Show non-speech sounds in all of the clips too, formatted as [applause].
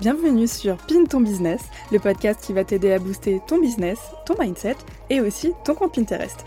Bienvenue sur Pin ton business, le podcast qui va t'aider à booster ton business, ton mindset et aussi ton compte Pinterest.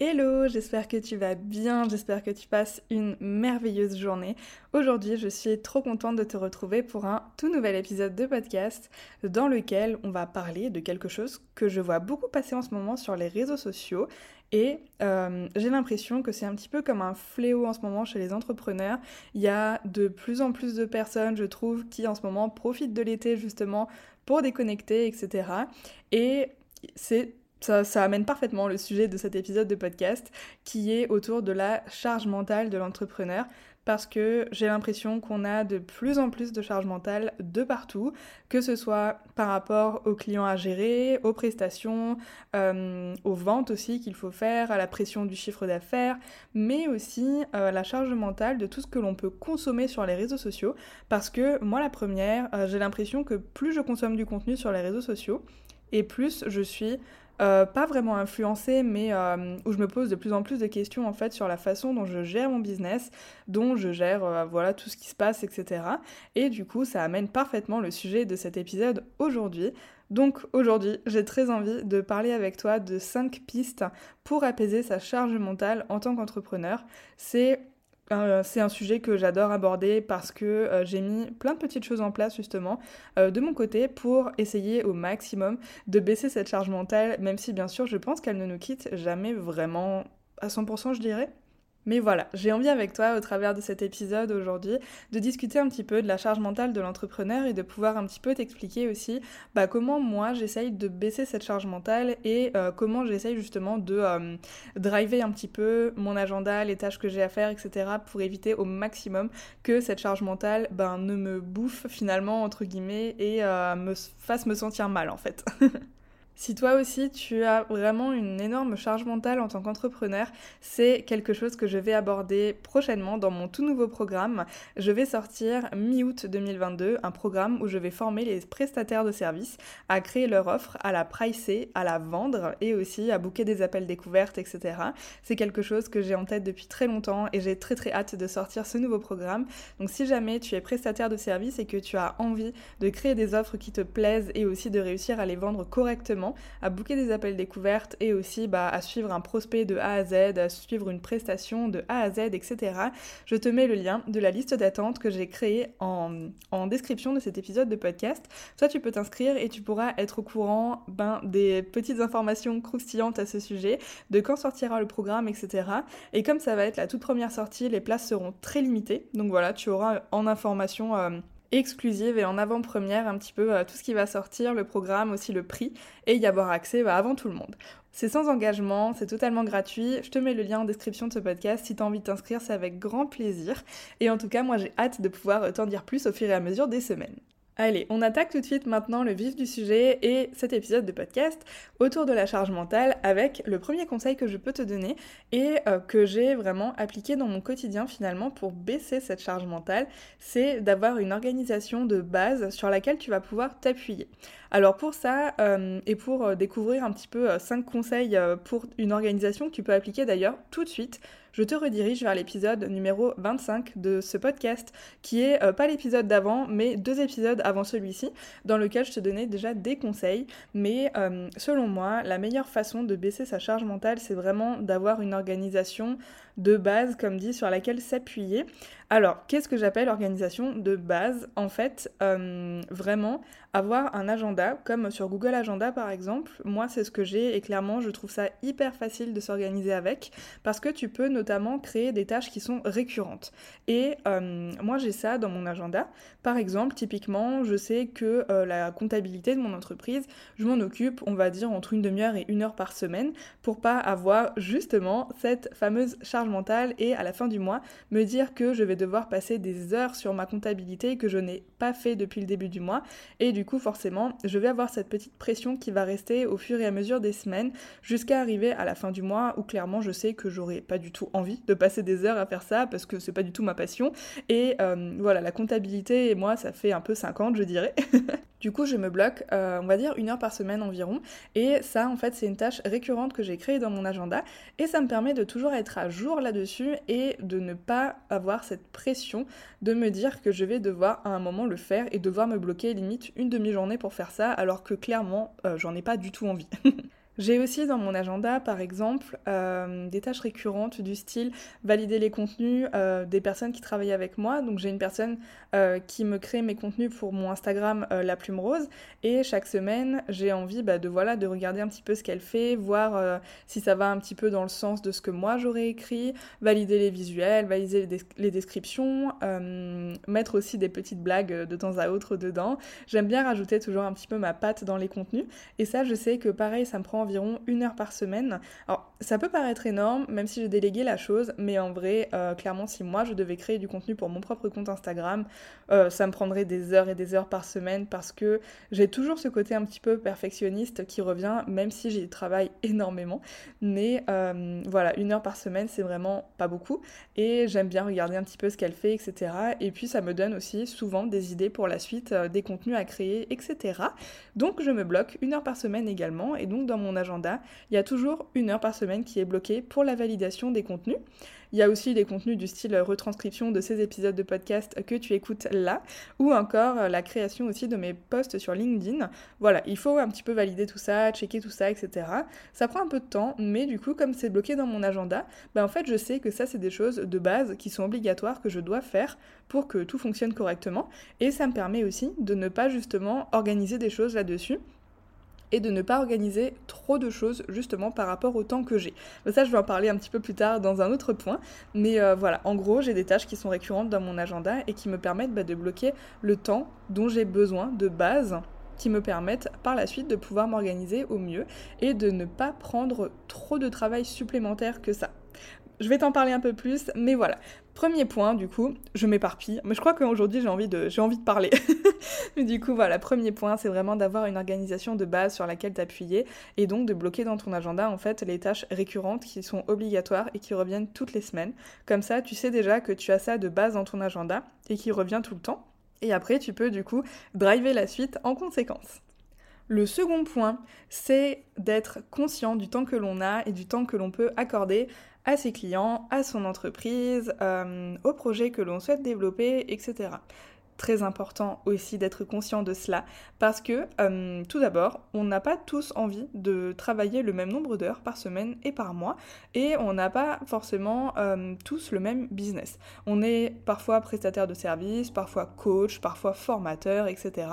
Hello, j'espère que tu vas bien, j'espère que tu passes une merveilleuse journée. Aujourd'hui, je suis trop contente de te retrouver pour un tout nouvel épisode de podcast dans lequel on va parler de quelque chose que je vois beaucoup passer en ce moment sur les réseaux sociaux et euh, j'ai l'impression que c'est un petit peu comme un fléau en ce moment chez les entrepreneurs. Il y a de plus en plus de personnes, je trouve, qui en ce moment profitent de l'été justement pour déconnecter, etc. Et c'est ça, amène parfaitement le sujet de cet épisode de podcast qui est autour de la charge mentale de l'entrepreneur. Parce que j'ai l'impression qu'on a de plus en plus de charge mentale de partout, que ce soit par rapport aux clients à gérer, aux prestations, euh, aux ventes aussi qu'il faut faire, à la pression du chiffre d'affaires, mais aussi euh, la charge mentale de tout ce que l'on peut consommer sur les réseaux sociaux, parce que moi la première, euh, j'ai l'impression que plus je consomme du contenu sur les réseaux sociaux, et plus je suis euh, pas vraiment influencée, mais euh, où je me pose de plus en plus de questions en fait sur la façon dont je gère mon business, dont je gère euh, voilà tout ce qui se passe, etc. Et du coup, ça amène parfaitement le sujet de cet épisode aujourd'hui. Donc aujourd'hui, j'ai très envie de parler avec toi de 5 pistes pour apaiser sa charge mentale en tant qu'entrepreneur. C'est c'est un sujet que j'adore aborder parce que euh, j'ai mis plein de petites choses en place justement euh, de mon côté pour essayer au maximum de baisser cette charge mentale, même si bien sûr je pense qu'elle ne nous quitte jamais vraiment à 100% je dirais. Mais voilà, j'ai envie avec toi, au travers de cet épisode aujourd'hui, de discuter un petit peu de la charge mentale de l'entrepreneur et de pouvoir un petit peu t'expliquer aussi bah, comment moi j'essaye de baisser cette charge mentale et euh, comment j'essaye justement de euh, driver un petit peu mon agenda, les tâches que j'ai à faire, etc. pour éviter au maximum que cette charge mentale ben, ne me bouffe finalement, entre guillemets, et euh, me fasse me sentir mal en fait. [laughs] Si toi aussi tu as vraiment une énorme charge mentale en tant qu'entrepreneur, c'est quelque chose que je vais aborder prochainement dans mon tout nouveau programme. Je vais sortir mi-août 2022 un programme où je vais former les prestataires de services à créer leur offre, à la pricer, à la vendre et aussi à booker des appels découvertes, etc. C'est quelque chose que j'ai en tête depuis très longtemps et j'ai très très hâte de sortir ce nouveau programme. Donc si jamais tu es prestataire de services et que tu as envie de créer des offres qui te plaisent et aussi de réussir à les vendre correctement, à booker des appels découvertes et aussi bah, à suivre un prospect de A à Z, à suivre une prestation de A à Z, etc. Je te mets le lien de la liste d'attente que j'ai créée en, en, description de cet épisode de podcast. Soit tu peux t'inscrire et tu pourras être au courant ben, des petites informations croustillantes à ce sujet, de quand sortira le programme, etc. Et comme ça va être la toute première sortie, les places seront très limitées. Donc voilà, tu auras en information... Euh, exclusive et en avant-première un petit peu tout ce qui va sortir, le programme, aussi le prix, et y avoir accès bah, avant tout le monde. C'est sans engagement, c'est totalement gratuit. Je te mets le lien en description de ce podcast. Si tu as envie de t'inscrire, c'est avec grand plaisir. Et en tout cas, moi j'ai hâte de pouvoir t'en dire plus au fur et à mesure des semaines. Allez, on attaque tout de suite maintenant le vif du sujet et cet épisode de podcast autour de la charge mentale avec le premier conseil que je peux te donner et euh, que j'ai vraiment appliqué dans mon quotidien finalement pour baisser cette charge mentale, c'est d'avoir une organisation de base sur laquelle tu vas pouvoir t'appuyer. Alors pour ça euh, et pour euh, découvrir un petit peu 5 conseils pour une organisation que tu peux appliquer d'ailleurs tout de suite, je te redirige vers l'épisode numéro 25 de ce podcast, qui est euh, pas l'épisode d'avant, mais deux épisodes avant celui-ci, dans lequel je te donnais déjà des conseils. Mais euh, selon moi, la meilleure façon de baisser sa charge mentale, c'est vraiment d'avoir une organisation de base, comme dit, sur laquelle s'appuyer. Alors, qu'est-ce que j'appelle organisation de base? En fait, euh, vraiment, avoir un agenda, comme sur Google Agenda par exemple, moi c'est ce que j'ai et clairement je trouve ça hyper facile de s'organiser avec parce que tu peux notamment créer des tâches qui sont récurrentes. Et euh, moi j'ai ça dans mon agenda. Par exemple, typiquement, je sais que euh, la comptabilité de mon entreprise, je m'en occupe, on va dire, entre une demi-heure et une heure par semaine pour pas avoir justement cette fameuse charge mentale et à la fin du mois me dire que je vais devoir passer des heures sur ma comptabilité que je n'ai pas fait depuis le début du mois. Et du coup, forcément, je vais avoir cette petite pression qui va rester au fur et à mesure des semaines jusqu'à arriver à la fin du mois où clairement je sais que j'aurai pas du tout envie de passer des heures à faire ça parce que c'est pas du tout ma passion. Et euh, voilà, la comptabilité et moi, ça fait un peu 50, je dirais. [laughs] Du coup, je me bloque, euh, on va dire, une heure par semaine environ. Et ça, en fait, c'est une tâche récurrente que j'ai créée dans mon agenda. Et ça me permet de toujours être à jour là-dessus et de ne pas avoir cette pression de me dire que je vais devoir à un moment le faire et devoir me bloquer limite une demi-journée pour faire ça, alors que clairement, euh, j'en ai pas du tout envie. [laughs] J'ai aussi dans mon agenda, par exemple, euh, des tâches récurrentes du style valider les contenus euh, des personnes qui travaillent avec moi. Donc j'ai une personne euh, qui me crée mes contenus pour mon Instagram La Plume Rose et chaque semaine j'ai envie bah, de voilà de regarder un petit peu ce qu'elle fait, voir si ça va un petit peu dans le sens de ce que moi j'aurais écrit, valider les visuels, valider les, descriptions, mettre aussi des petites blagues de temps à autre dedans. J'aime bien rajouter toujours un petit peu ma patte dans les contenus et ça je sais que pareil ça me prend environ une heure par semaine. Alors, ça peut paraître énorme, même si j'ai délégué la chose, mais en vrai, euh, clairement, si moi je devais créer du contenu pour mon propre compte Instagram, euh, ça me prendrait des heures et des heures par semaine parce que j'ai toujours ce côté un petit peu perfectionniste qui revient, même si j'y travaille [laughs] énormément. Mais euh, voilà, une heure par semaine, c'est vraiment pas beaucoup. Et j'aime bien regarder un petit peu ce qu'elle fait, etc. Et puis, ça me donne aussi souvent des idées pour la suite, des contenus à créer, etc. Donc, je me bloque une heure par semaine également. Et donc, dans mon agenda, il y a toujours une heure par semaine qui est bloquée pour la validation des contenus. Il y a aussi des contenus du style retranscription de ces épisodes de podcast que tu écoutes là, ou encore la création aussi de mes posts sur LinkedIn. Voilà, il faut un petit peu valider tout ça, checker tout ça, etc. Ça prend un peu de temps, mais du coup, comme c'est bloqué dans mon agenda, ben en fait, je sais que ça, c'est des choses de base qui sont obligatoires, que je dois faire pour que tout fonctionne correctement. Et ça me permet aussi de ne pas justement organiser des choses là-dessus et de ne pas organiser trop de choses justement par rapport au temps que j'ai. Mais ça, je vais en parler un petit peu plus tard dans un autre point. Mais euh, voilà, en gros, j'ai des tâches qui sont récurrentes dans mon agenda et qui me permettent bah, de bloquer le temps dont j'ai besoin de base qui me permettent par la suite de pouvoir m'organiser au mieux et de ne pas prendre trop de travail supplémentaire que ça. Je vais t'en parler un peu plus, mais voilà. Premier point, du coup, je m'éparpille, mais je crois qu'aujourd'hui j'ai envie de, envie de parler. [laughs] mais du coup, voilà, premier point, c'est vraiment d'avoir une organisation de base sur laquelle t'appuyer et donc de bloquer dans ton agenda en fait les tâches récurrentes qui sont obligatoires et qui reviennent toutes les semaines. Comme ça, tu sais déjà que tu as ça de base dans ton agenda et qui revient tout le temps. Et après, tu peux du coup driver la suite en conséquence. Le second point, c'est d'être conscient du temps que l'on a et du temps que l'on peut accorder à ses clients, à son entreprise, euh, au projet que l'on souhaite développer, etc. Très important aussi d'être conscient de cela parce que euh, tout d'abord, on n'a pas tous envie de travailler le même nombre d'heures par semaine et par mois et on n'a pas forcément euh, tous le même business. On est parfois prestataire de services, parfois coach, parfois formateur, etc.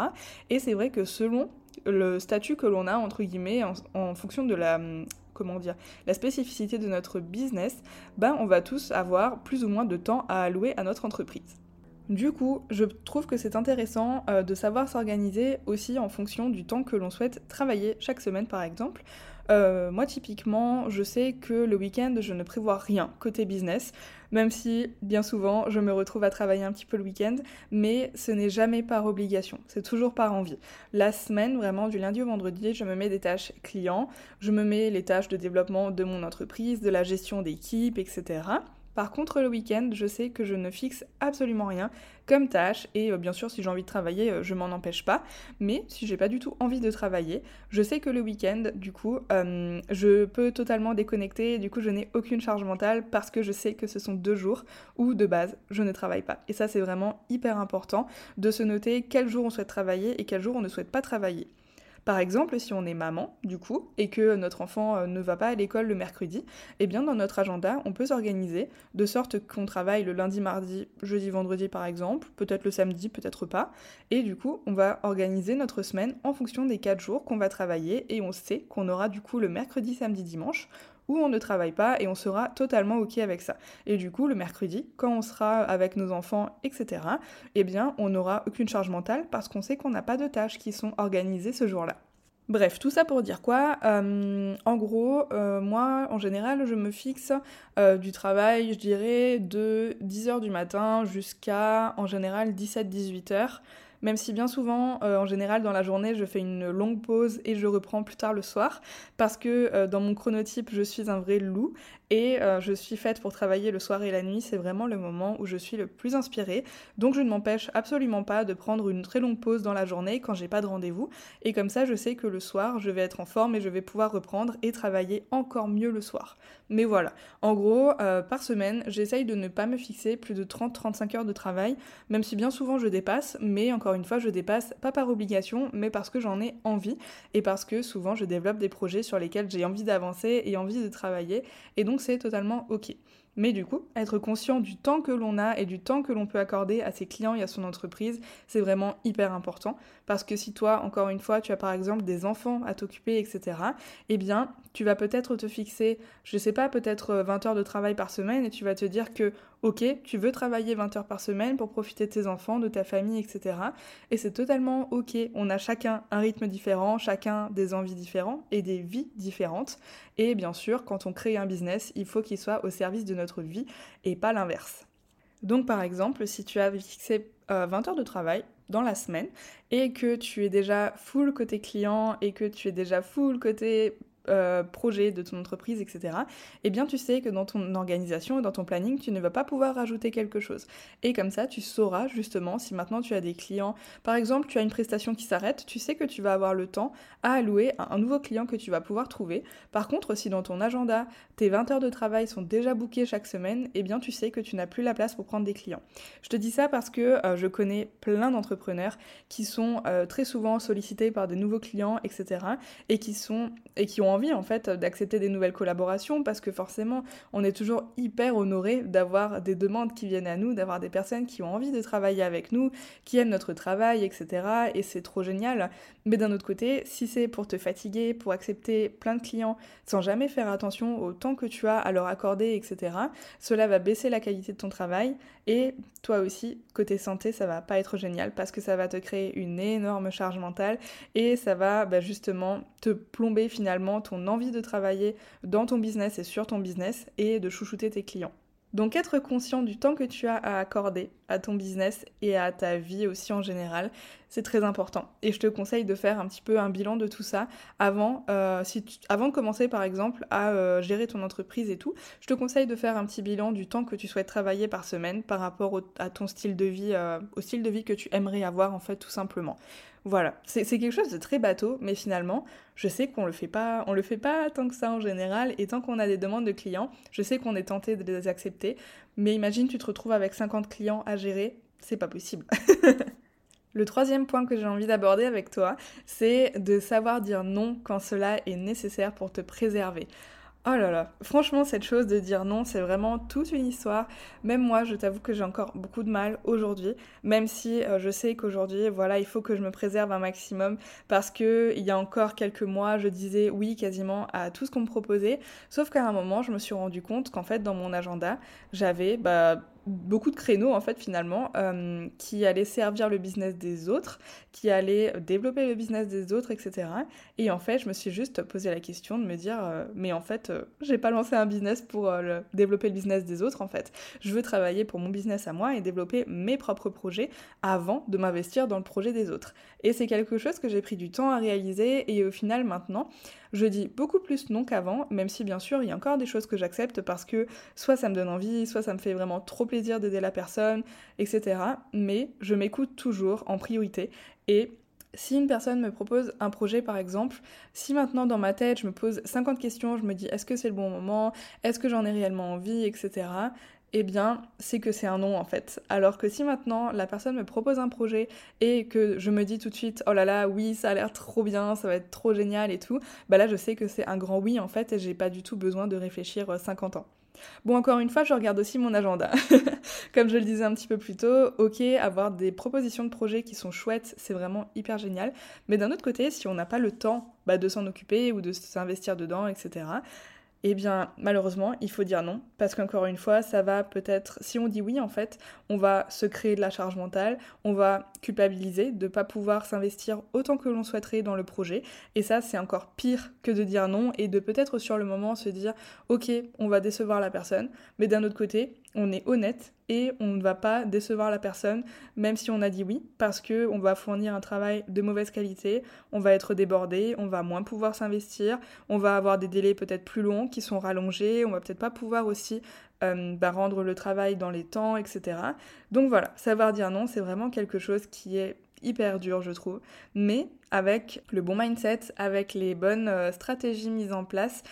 Et c'est vrai que selon le statut que l'on a entre guillemets en fonction de la la spécificité de notre business, ben on va tous avoir plus ou moins de temps à allouer à notre entreprise. Du coup, je trouve que c'est intéressant euh, de savoir s'organiser aussi en fonction du temps que l'on souhaite travailler chaque semaine par exemple. Euh, moi typiquement, je sais que le week-end, je ne prévois rien côté business même si bien souvent je me retrouve à travailler un petit peu le week-end, mais ce n'est jamais par obligation, c'est toujours par envie. La semaine, vraiment du lundi au vendredi, je me mets des tâches clients, je me mets les tâches de développement de mon entreprise, de la gestion d'équipe, etc. Par contre, le week-end, je sais que je ne fixe absolument rien comme tâche et euh, bien sûr, si j'ai envie de travailler, euh, je m'en empêche pas. Mais si j'ai pas du tout envie de travailler, je sais que le week-end, du coup, euh, je peux totalement déconnecter du coup, je n'ai aucune charge mentale parce que je sais que ce sont deux jours où de base, je ne travaille pas. Et ça, c'est vraiment hyper important de se noter quel jour on souhaite travailler et quel jour on ne souhaite pas travailler. Par exemple, si on est maman, du coup, et que notre enfant euh, ne va pas à l'école le mercredi, eh bien dans notre agenda, on peut s'organiser de sorte qu'on travaille le lundi, mardi, jeudi, vendredi par exemple, peut-être le samedi, peut-être pas, et du coup, on va organiser notre semaine en fonction des quatre jours qu'on va travailler et on sait qu'on aura du coup le mercredi, samedi, dimanche où on ne travaille pas et on sera totalement ok avec ça. Et du coup, le mercredi, quand on sera avec nos enfants, etc., eh bien, on n'aura aucune charge mentale parce qu'on sait qu'on n'a pas de tâches qui sont organisées ce jour-là. Bref, tout ça pour dire quoi? Euh, En gros, euh, moi, en général, je me fixe euh, du travail, je dirais, de 10h du matin jusqu'à, en général, 17-18h même si bien souvent, euh, en général, dans la journée, je fais une longue pause et je reprends plus tard le soir, parce que euh, dans mon chronotype, je suis un vrai loup et euh, je suis faite pour travailler le soir et la nuit, c'est vraiment le moment où je suis le plus inspirée. Donc je ne m'empêche absolument pas de prendre une très longue pause dans la journée quand j'ai pas de rendez-vous. Et comme ça, je sais que le soir, je vais être en forme et je vais pouvoir reprendre et travailler encore mieux le soir. Mais voilà, en gros, par semaine, j'essaye de ne pas me fixer plus de 30-35 heures de travail, même si bien souvent je dépasse, mais une fois, je dépasse pas par obligation, mais parce que j'en ai envie et parce que souvent je développe des projets sur lesquels j'ai envie d'avancer et envie de travailler. Et donc c'est totalement ok. Mais du coup, être conscient du temps que l'on a et du temps que l'on peut accorder à ses clients et à son entreprise, c'est vraiment hyper important. Parce que si toi, encore une fois, tu as par exemple des enfants à t'occuper, etc., eh bien, tu vas peut-être te fixer, je sais pas, peut-être 20 heures de travail par semaine et tu vas te dire que, ok, tu veux travailler 20 heures par semaine pour profiter de tes enfants, de ta famille, etc. Et c'est totalement ok. On a chacun un rythme différent, chacun des envies différentes et des vies différentes. Et bien sûr, quand on crée un business, il faut qu'il soit au service de notre vie et pas l'inverse. Donc par exemple, si tu as fixé 20 euh, heures de travail dans la semaine et que tu es déjà full côté client et que tu es déjà full côté euh, projet de ton entreprise, etc., eh bien tu sais que dans ton organisation et dans ton planning, tu ne vas pas pouvoir rajouter quelque chose. Et comme ça, tu sauras justement si maintenant tu as des clients, par exemple, tu as une prestation qui s'arrête, tu sais que tu vas avoir le temps à allouer à un nouveau client que tu vas pouvoir trouver. Par contre, si dans ton agenda, tes 20 heures de travail sont déjà bookées chaque semaine, eh bien tu sais que tu n'as plus la place pour prendre des clients. Je te dis ça parce que euh, je connais plein d'entrepreneurs qui sont euh, très souvent sollicités par des nouveaux clients, etc., et qui sont et qui ont envie en fait d'accepter des nouvelles collaborations parce que forcément on est toujours hyper honoré d'avoir des demandes qui viennent à nous, d'avoir des personnes qui ont envie de travailler avec nous, qui aiment notre travail, etc. Et c'est trop génial. Mais d'un autre côté, si c'est pour te fatiguer, pour accepter plein de clients sans jamais faire attention au temps que tu as à leur accorder, etc., cela va baisser la qualité de ton travail et toi aussi, côté santé, ça va pas être génial parce que ça va te créer une énorme charge mentale et ça va bah, justement te plomber finalement envie de travailler dans ton business et sur ton business et de chouchouter tes clients. Donc être conscient du temps que tu as à accorder à ton business et à ta vie aussi en général, c'est très important. Et je te conseille de faire un petit peu un bilan de tout ça avant, euh, avant de commencer par exemple à euh, gérer ton entreprise et tout. Je te conseille de faire un petit bilan du temps que tu souhaites travailler par semaine par rapport à ton style de vie, euh, au style de vie que tu aimerais avoir en fait tout simplement. Voilà, c'est quelque chose de très bateau, mais finalement, je sais qu'on le fait pas, on le fait pas tant que ça en général, et tant qu'on a des demandes de clients, je sais qu'on est tenté de les accepter, mais imagine tu te retrouves avec 50 clients à gérer, c'est pas possible. [laughs] Le troisième point que j'ai envie d'aborder avec toi, c'est de savoir dire non quand cela est nécessaire pour te préserver. Oh là là, franchement, cette chose de dire non, c'est vraiment toute une histoire. Même moi, je t'avoue que j'ai encore beaucoup de mal aujourd'hui, même si euh, je sais qu'aujourd'hui, voilà, il faut que je me préserve un maximum parce que il y a encore quelques mois, je disais oui quasiment à tout ce qu'on me proposait. Sauf qu'à un moment, je me suis rendu compte qu'en fait, dans mon agenda, j'avais bah, beaucoup de créneaux en fait finalement euh, qui allaient servir le business des autres, qui allaient développer le business des autres, etc. Et en fait, je me suis juste posé la question de me dire, euh, mais en fait, euh, j'ai pas lancé un business pour développer le business des autres en fait. Je veux travailler pour mon business à moi et développer mes propres projets avant de m'investir dans le projet des autres. Et c'est quelque chose que j'ai pris du temps à réaliser et au final maintenant, je dis beaucoup plus non qu'avant, même si bien sûr il y a encore des choses que j'accepte parce que soit ça me donne envie, soit ça me fait vraiment trop plaisir d'aider la personne, etc. Mais je m'écoute toujours en priorité et si une personne me propose un projet par exemple, si maintenant dans ma tête je me pose 50 questions, je me dis est-ce que c'est le bon moment, est-ce que j'en ai réellement envie, etc. eh bien, c'est que c'est un non en fait. Alors que si maintenant la personne me propose un projet et que je me dis tout de suite, oh là là, oui, ça a l'air trop bien, ça va être trop génial et tout, bah là je sais que c'est un grand oui en fait et j'ai pas du tout besoin de réfléchir 50 euh, ans. Bon, encore une fois, je regarde aussi mon agenda. [laughs] Comme je le disais un petit peu plus tôt, ok, avoir des propositions de projets qui sont chouettes, c'est vraiment hyper génial. Mais d'un autre côté, si on n'a pas le temps bah, de s'en occuper ou de s'investir dedans, etc., eh bien, malheureusement, il faut dire non, parce qu'encore une fois, ça va peut-être, si on dit oui, en fait, on va se créer de la charge mentale, on va culpabiliser de ne pas pouvoir s'investir autant que l'on souhaiterait dans le projet, et ça, c'est encore pire que de dire non et de peut-être sur le moment se dire, ok, on va décevoir la personne, mais d'un autre côté, on est honnête et on ne va pas décevoir la personne, même si on a dit oui, parce que on va fournir un travail de mauvaise qualité, on va être débordé, on va moins pouvoir s'investir, on va avoir des délais peut-être plus longs qui sont rallongés, on va peut-être pas pouvoir aussi euh, bah, rendre le travail dans les temps, etc. Donc voilà, savoir dire non, c'est vraiment quelque chose qui est hyper dur, je trouve, mais avec le bon mindset, avec les bonnes euh, stratégies mises en place,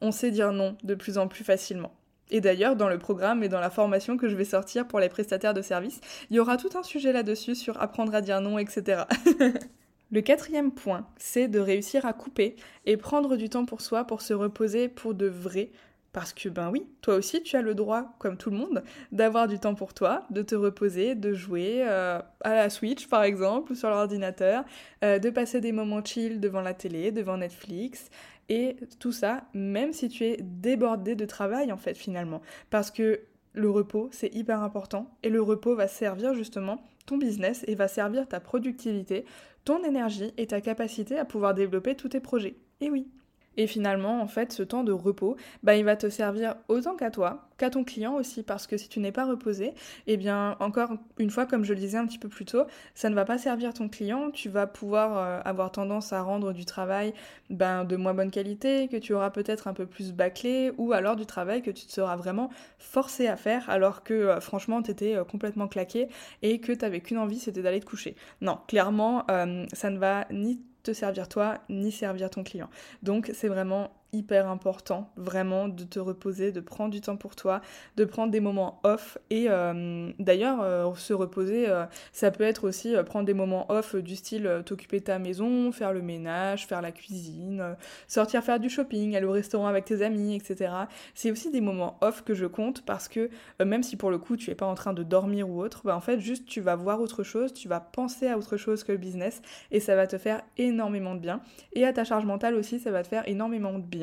on sait dire non de plus en plus facilement. Et d'ailleurs, dans le programme et dans la formation que je vais sortir pour les prestataires de services, il y aura tout un sujet là-dessus sur apprendre à dire non, etc. [laughs] Le quatrième point, c'est de réussir à couper et prendre du temps pour soi, pour se reposer pour de vrai. Parce que ben oui, toi aussi tu as le droit, comme tout le monde, d'avoir du temps pour toi, de te reposer, de jouer euh, à la Switch par exemple, ou sur l'ordinateur, euh, de passer des moments chill devant la télé, devant Netflix, et tout ça, même si tu es débordé de travail en fait finalement. Parce que le repos, c'est hyper important. Et le repos va servir justement ton business et va servir ta productivité, ton énergie et ta capacité à pouvoir développer tous tes projets. Et oui, et finalement, en fait, ce temps de repos, bah, il va te servir autant qu'à toi, qu'à ton client aussi, parce que si tu n'es pas reposé, eh bien, encore une fois, comme je le disais un petit peu plus tôt, ça ne va pas servir ton client, tu vas pouvoir euh, avoir tendance à rendre du travail ben, de moins bonne qualité, que tu auras peut-être un peu plus bâclé, ou alors du travail que tu te seras vraiment forcé à faire, alors que euh, franchement, tu étais euh, complètement claqué et que tu n'avais qu'une envie, c'était d'aller te coucher. Non, clairement, ça ne va ni te servir toi ni servir ton client. Donc c'est vraiment hyper important, vraiment, de te reposer, de prendre du temps pour toi, de prendre des moments off. Et euh, d'ailleurs, euh, se reposer, euh, ça peut être aussi prendre des moments off du style t'occuper de ta maison, faire le ménage, faire la cuisine, sortir faire du shopping, aller au restaurant avec tes amis, etc. C'est aussi des moments off que je compte parce que même si pour le coup tu es pas en train de dormir ou autre, bah en fait juste tu vas voir autre chose, tu vas penser à autre chose que le business et ça va te faire énormément de bien. Et à ta charge mentale aussi, ça va te faire énormément de bien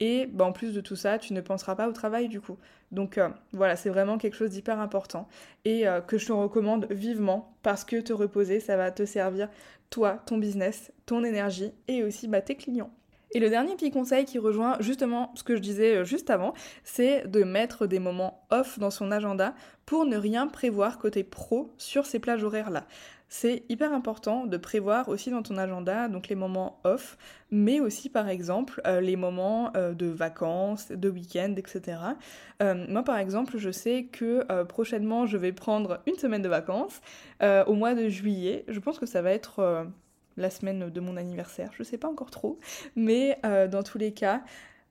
et bah, en plus de tout ça, tu ne penseras pas au travail du coup. Donc euh, voilà, c'est vraiment quelque chose d'hyper important et euh, que je te recommande vivement parce que te reposer, ça va te servir toi, ton business, ton énergie et aussi bah, tes clients. Et le dernier petit conseil qui rejoint justement ce que je disais euh, juste avant, c'est de mettre des moments off dans son agenda pour ne rien prévoir côté pro sur ces plages horaires-là c'est hyper important de prévoir aussi dans ton agenda donc les moments off, mais aussi par exemple euh, les moments euh, de vacances, de week-end, etc. Euh, moi par exemple, je sais que prochainement je vais prendre une semaine de vacances au mois de juillet. Je pense que ça va être la semaine de mon anniversaire, je sais pas encore trop, mais dans tous les cas,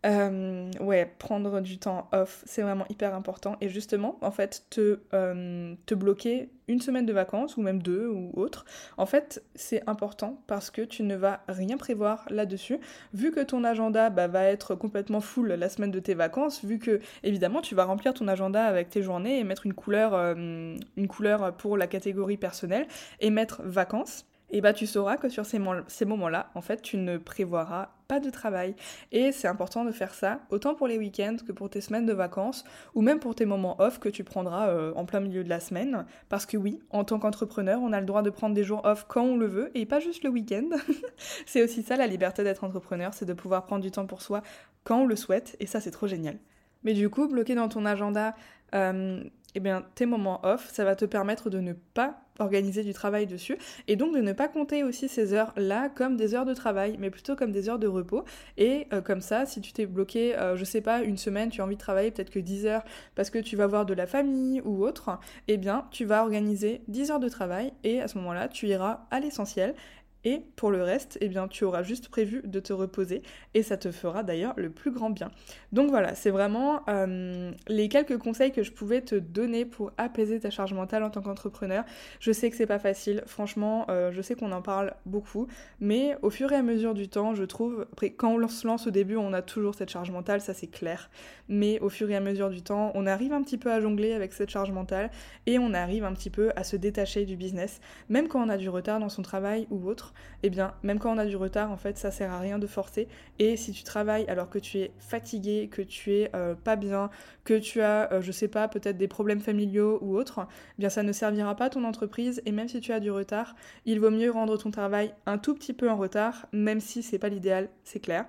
euh, ouais, prendre du temps off, c'est vraiment hyper important. Et justement, en fait, te, euh, te bloquer une semaine de vacances, ou même deux, ou autre, en fait, c'est important parce que tu ne vas rien prévoir là-dessus. Vu que ton agenda bah, va être complètement full la semaine de tes vacances, vu que, évidemment, tu vas remplir ton agenda avec tes journées et mettre une couleur, euh, une couleur pour la catégorie personnelle et mettre vacances et bah tu sauras que sur ces, moments-là, en fait, tu ne prévoiras pas de travail. Et c'est important de faire ça, autant pour les week-ends que pour tes semaines de vacances, ou même pour tes moments off que tu prendras euh, en plein milieu de la semaine. Parce que oui, en tant qu'entrepreneur, on a le droit de prendre des jours off quand on le veut, et pas juste le week-end. [laughs] c'est aussi ça la liberté d'être entrepreneur, c'est de pouvoir prendre du temps pour soi quand on le souhaite, et ça c'est trop génial. Mais du coup, bloquer dans ton agenda euh, eh bien, tes moments off, ça va te permettre de ne pas organiser du travail dessus et donc de ne pas compter aussi ces heures-là comme des heures de travail, mais plutôt comme des heures de repos. Et euh, comme ça, si tu t'es bloqué, euh, je sais pas, une semaine, tu as envie de travailler peut-être que 10 heures parce que tu vas voir de la famille ou autre, eh bien, tu vas organiser 10 heures de travail et à ce moment-là, tu iras à l'essentiel Et pour le reste, eh bien, tu auras juste prévu de te reposer et ça te fera d'ailleurs le plus grand bien. Donc voilà, c'est vraiment euh, les quelques conseils que je pouvais te donner pour apaiser ta charge mentale en tant qu'entrepreneur. Je sais que c'est pas facile, franchement, euh, je sais qu'on en parle beaucoup, mais au fur et à mesure du temps, je trouve, après, quand on se lance au début, on a toujours cette charge mentale, ça c'est clair, mais au fur et à mesure du temps, on arrive un petit peu à jongler avec cette charge mentale et on arrive un petit peu à se détacher du business, même quand on a du retard dans son travail ou autre eh bien, même quand on a du retard, en fait, ça sert à rien de forcer. Et si tu travailles alors que tu es fatigué, que tu es euh, pas bien, que tu as, euh, je sais pas, peut-être des problèmes familiaux ou autres, eh bien, ça ne servira pas à ton entreprise. Et même si tu as du retard, il vaut mieux rendre ton travail un tout petit peu en retard, même si c'est pas l'idéal, c'est clair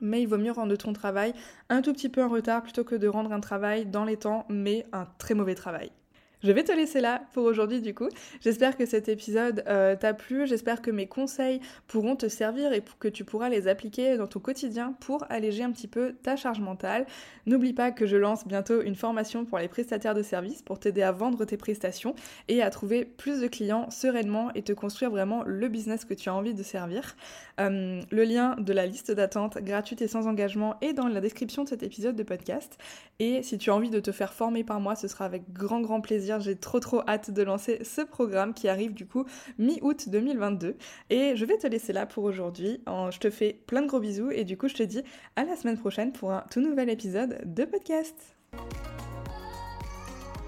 mais il vaut mieux rendre ton travail un tout petit peu en retard plutôt que de rendre un travail dans les temps, mais un très mauvais travail. Je vais te laisser là pour aujourd'hui du coup. J'espère que cet épisode euh, t'a plu, j'espère que mes conseils pourront te servir et que tu pourras les appliquer dans ton quotidien pour alléger un petit peu ta charge mentale. N'oublie pas que je lance bientôt une formation pour les prestataires de services pour t'aider à vendre tes prestations et à trouver plus de clients sereinement et te construire vraiment le business que tu as envie de servir. Euh, le lien de la liste d'attente gratuite et sans engagement est dans la description de cet épisode de podcast. Et si tu as envie de te faire former par moi, ce sera avec grand grand plaisir j'ai trop trop hâte de lancer ce programme qui arrive du coup mi-août 2022. Et je vais te laisser là pour aujourd'hui. Je te fais plein de gros bisous et du coup je te dis à la semaine prochaine pour un tout nouvel épisode de podcast.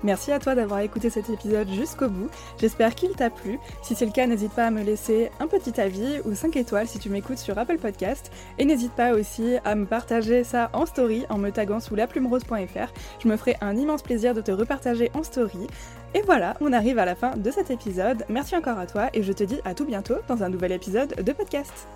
Merci à toi d'avoir écouté cet épisode jusqu'au bout. J'espère qu'il t'a plu. Si c'est le cas, n'hésite pas à me laisser un petit avis ou 5 étoiles si tu m'écoutes sur Apple Podcast. Et n'hésite pas aussi à me partager ça en story en me taguant sous laplumerose.fr. Je me ferai un immense plaisir de te repartager en story. Et voilà, on arrive à la fin de cet épisode. Merci encore à toi et je te dis à tout bientôt dans un nouvel épisode de podcast.